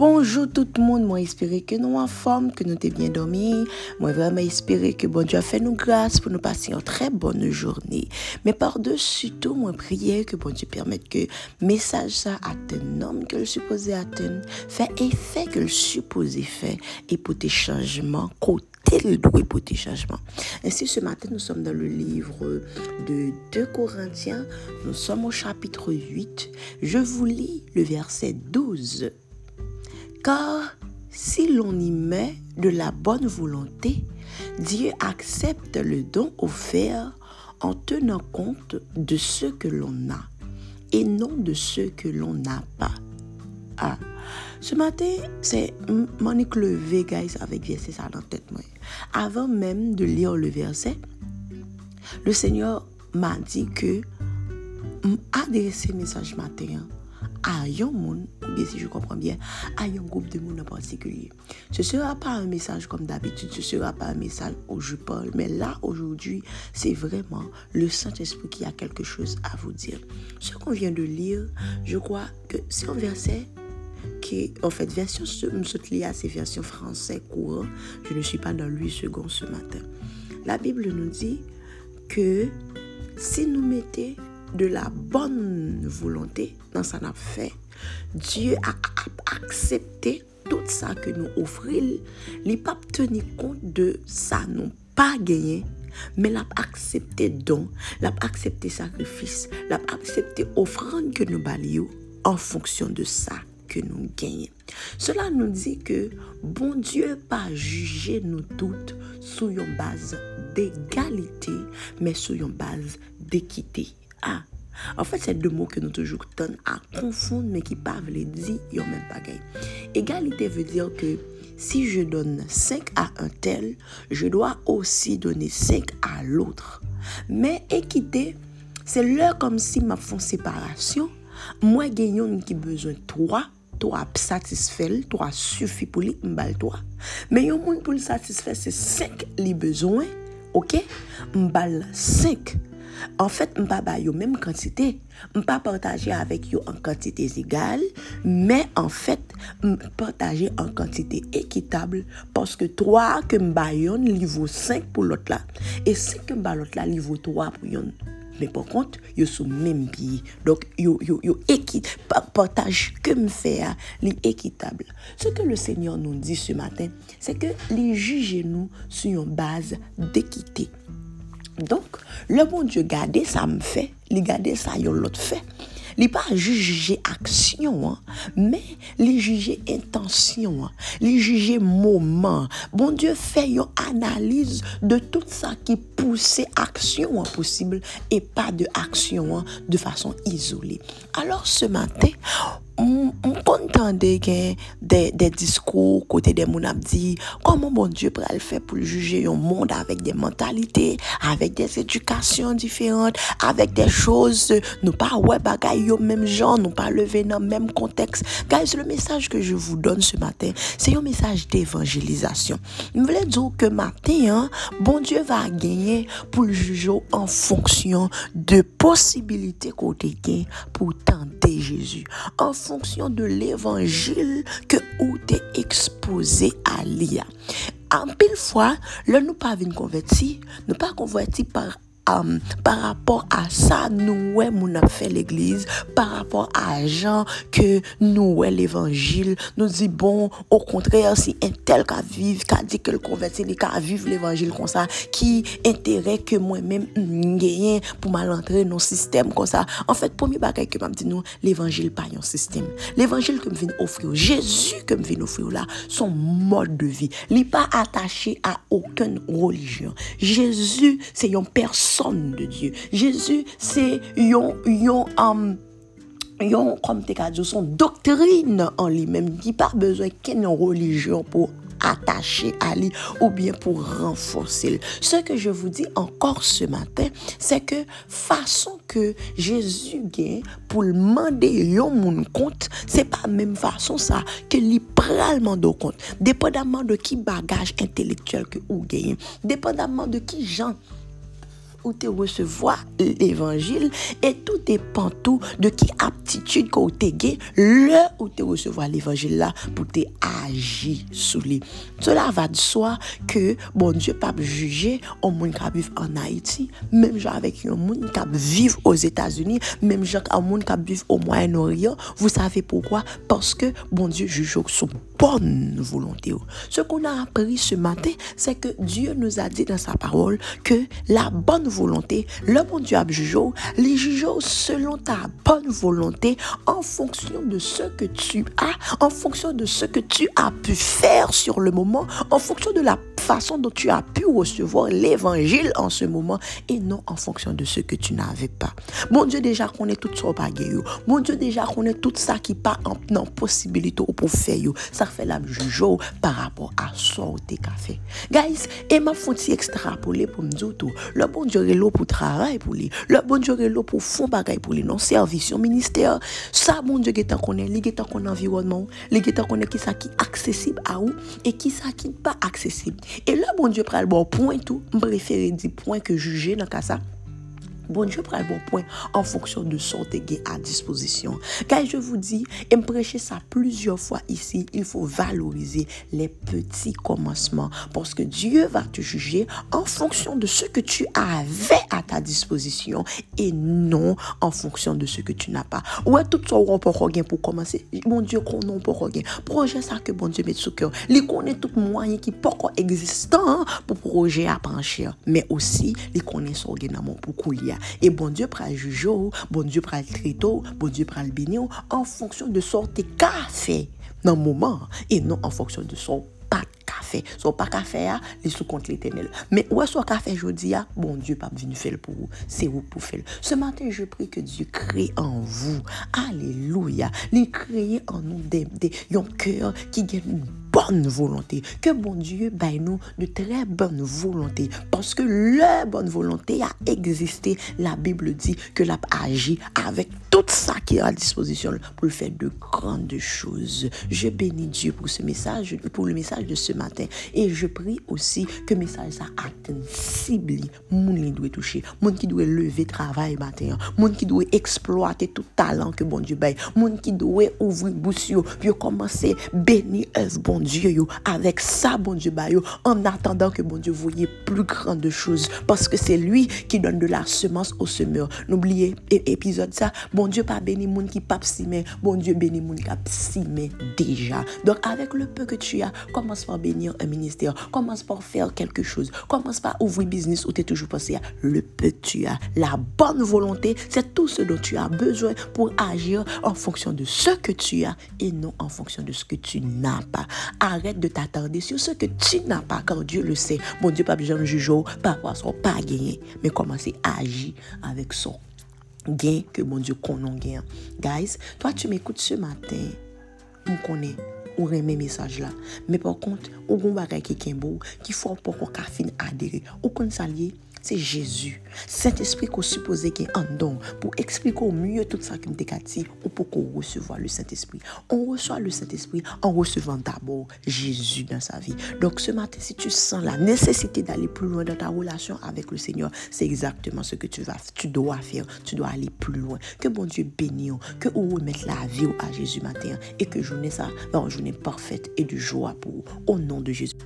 bonjour tout le monde. Moi, espérer que nous en forme, que nous t'es bien dormi. Moi, vraiment que bon Dieu a fait nous grâce pour nous passer une très bonne journée. Mais par-dessus tout, moi, prier que bon Dieu permette que message ça atteigne l'homme que le supposé atteindre, fait effet que le supposé fait et pour tes changements côté le doué pour tes changements. Ainsi, ce matin, nous sommes dans le livre de 2 Corinthiens. Nous sommes au chapitre 8. Je vous lis le verset 12. Car si l'on y met de la bonne volonté, Dieu accepte le don offert en tenant compte de ce que l'on a et non de ce que l'on n'a pas. Ah. Ce matin, c'est Monique levé, guys, avec verset ça dans tête. Avant même de lire le verset, le Seigneur m'a dit que adresser message matin à un bien si je comprends bien, à groupe de monde en particulier. Ce ne sera pas un message comme d'habitude, ce ne sera pas un message où je parle, mais là, aujourd'hui, c'est vraiment le Saint-Esprit qui a quelque chose à vous dire. Ce qu'on vient de lire, je crois que c'est un verset qui, en fait, version, à c'est version français courant. Je ne suis pas dans 8 secondes ce matin. La Bible nous dit que si nous mettons de la bonne volonté dans sa nap fait. Dieu a, accepté tout ça que nous offril. Li pas tenir compte de ça non pas gagné, mais l'a accepté don, l'a accepté sacrifice, l'a accepté offrande que nous balions en fonction de ça que nous gagnons. Cela nous dit que bon Dieu pas juger nous toutes sous une base d'égalité, mais sous une base d'équité. A. En fèt, se de mò ke nou toujou ton a konfoun men ki pa vle di yon men bagay. Egalite ve diyo ke si je don 5 a un tel, je doa osi doni 5 a loutre. Men ekite, se lè kom si ma fon separasyon, mwen genyon ki bezon 3, to ap satisfel, to a sufi pou li mbal to a. Men yon moun pou l satisfel se 5 li bezon, ok? Mbal 5. En fèt, m pa bay yo mèm kantite, m pa partaje avèk yo an kantite zigal, mè an fèt, m partaje an kantite ekitable, paske 3 ke m bay yon, li vò 5 pou lot la, e 5 ke m bay lot la, li vò 3 pou yon. Mè pou kont, yo sou mèm biye, dok yo, yo, yo ekit, partaje ke m fè a, li ekitable. Se ke le Seigneur nou di se matin, se ke li juje nou sou yon base d'ekite. Donc, le bon Dieu garder ça me fait, il garder ça yon l'autre fait. Il pas juger action, hein, mais il juger intention, hein, il juger moment. Bon Dieu fait une analyse de tout ça qui pousse action hein, possible et pas de action hein, de façon isolée. Alors ce matin, on content des, des discours côté des moun dit comment bon Dieu pourrait le faire pour juger un monde avec des mentalités, avec des éducations différentes, avec des choses, nous pas ouais bagaille au même genre, nous pas lever dans le même contexte. Guys, le message que je vous donne ce matin, c'est un message d'évangélisation. Je voulais dire que matin, hein, bon Dieu va gagner pour le juger en fonction de possibilités côté pour tenter Jésus. En de l'évangile que ou t'es exposé à l'IA. En pile fois, là, nous pas venir converti, nous pas converti par Par rapport à ça, nous, ouais, mon a fait l'église, par rapport à Jean, que nous, ouais, l'évangile, nous dit, bon, au contraire, si un tel qu'a vivre, qu'a dit que le converti, qu'a vivre l'évangile comme ça, qui intérêt que moi-même, gagne pour mal entrer dans le système comme ça. En fait, premier bagage que m'a dit nous, l'évangile pas un système. L'évangile que me vient offrir, Jésus que me vient offrir son mode de vie. Il pas attaché à aucune religion. Jésus, c'est une personne de Dieu. Jésus, c'est yon, yon, um, yon, comme te dit, son doctrine en lui-même, qui pas besoin qu'une religion pour attacher à lui ou bien pour renforcer. Ce que je vous dis encore ce matin, c'est que façon que Jésus gagne pour le demander yon compte, c'est pas même façon ça que lui pral de compte. Dépendamment de qui bagage intellectuel que ou gagne, dépendamment de qui gens où tu recevoir l'évangile et tout dépend tout de qui aptitude que tu le où tu recevoir l'évangile là pour te agir sous lui. Cela va de soi que bon Dieu pas juger au monde qui vivent en Haïti, même genre avec un monde qui vivent aux États-Unis, même genre un monde qui vivent au Moyen-Orient. Vous savez pourquoi? Parce que bon Dieu juge sous bonne volonté. Ce qu'on a appris ce matin, c'est que Dieu nous a dit dans sa parole que la bonne volonté, le bon Dieu a jugé, les juge selon ta bonne volonté en fonction de ce que tu as, en fonction de ce que tu as pu faire sur le moment, en fonction de la façon dont tu as pu recevoir l'évangile en ce moment et non en fonction de ce que tu n'avais pas. Mon Dieu déjà connaît tout. Mon Dieu déjà tout ça qui pas en possibilité pour faire. Ça fe la jujou par rapport a son ou te ka fe. Guys, eman foti ekstrapole pou mdoutou. Le bon diore lo pou traray pou li. Le bon diore lo pou fon bagay pou li. Non servisyon minister. Sa bon diore getan konen. Li getan konen environman. Li getan konen ki sa ki aksesib a ou. E ki sa ki pa aksesib. E le bon diore pral bon point ou. M preferi di point ke juje nan ka sa. Bon Dieu prend le bon point en fonction de son que à disposition. Car je vous dis, et me prêcher ça plusieurs fois ici, il faut valoriser les petits commencements parce que Dieu va te juger en fonction de ce que tu avais à ta disposition et non en fonction de ce que tu n'as pas. Ouais, tout ça, on peut rien pour commencer? Mon Dieu, qu'on n'a pas rien. Projet ça que bon Dieu met sous cœur. Il connaît tout moyen qui pas existant pour projet à pencher, mais aussi il connaît son pour couler. Et bon Dieu le juger, bon Dieu prend le traiter, bon Dieu le bénir en fonction de sorte qu'a fait dans le moment et non en fonction de son pas café. Son pas café, il sous compte l'éternel. Mais où est-ce café aujourd'hui, bon Dieu pas venu faire pour vous. C'est vous pour faire? Ce matin, je prie que Dieu crée en vous. Alléluia. Il crée en nous des, des, un cœur qui gagne bonne volonté. Que bon Dieu baille nous de très bonne volonté. Parce que la bonne volonté a existé. La Bible dit que l'a agi avec tout ça qui est à disposition pour faire de grandes choses. Je bénis Dieu pour ce message, pour le message de ce matin. Et je prie aussi que le message ça atteigne cible moun qui doit toucher, moun qui doit lever travail matin, moun qui doit exploiter tout talent que bon Dieu baille, moun qui doit ouvrir bouche puis commencer bénir bon Dieu avec ça, bon Dieu, bah, en attendant que bon Dieu voyait plus grandes choses. Parce que c'est lui qui donne de la semence au semeur. N'oubliez, épisode ça, bon Dieu pas béni moun qui pas mais bon Dieu béni moun qui mais déjà. Donc avec le peu que tu as, commence par bénir un ministère, commence par faire quelque chose, commence par ouvrir business où tu es toujours passé à le peu que tu as. La bonne volonté, c'est tout ce dont tu as besoin pour agir en fonction de ce que tu as et non en fonction de ce que tu n'as pas. Arrête de t'attarder sur ce que tu n'as pas, car Dieu le sait. Mon Dieu, pas besoin de juger, pas avoir son pas gagné, mais commencer à agir avec son gain que mon Dieu konon gain. Guys, toi tu m'écoutes ce matin, on connaît ou remet message là. Mais par contre, ou gon bagay qui kembo, qui faut pas qu'on ka fin adhérer. Ou kon salye, c'est Jésus. Saint-Esprit qu'on suppose qu'il un don pour expliquer au mieux tout ça qui me dit ou pour qu'on recevoir le Saint-Esprit. On reçoit le Saint-Esprit en recevant d'abord Jésus dans sa vie. Donc ce matin, si tu sens la nécessité d'aller plus loin dans ta relation avec le Seigneur, c'est exactement ce que tu vas, tu dois faire. Tu dois aller plus loin. Que bon Dieu bénisse, que vous remettez la vie à Jésus matin et que journée ça, une journée parfaite et du joie pour vous. Au nom de Jésus.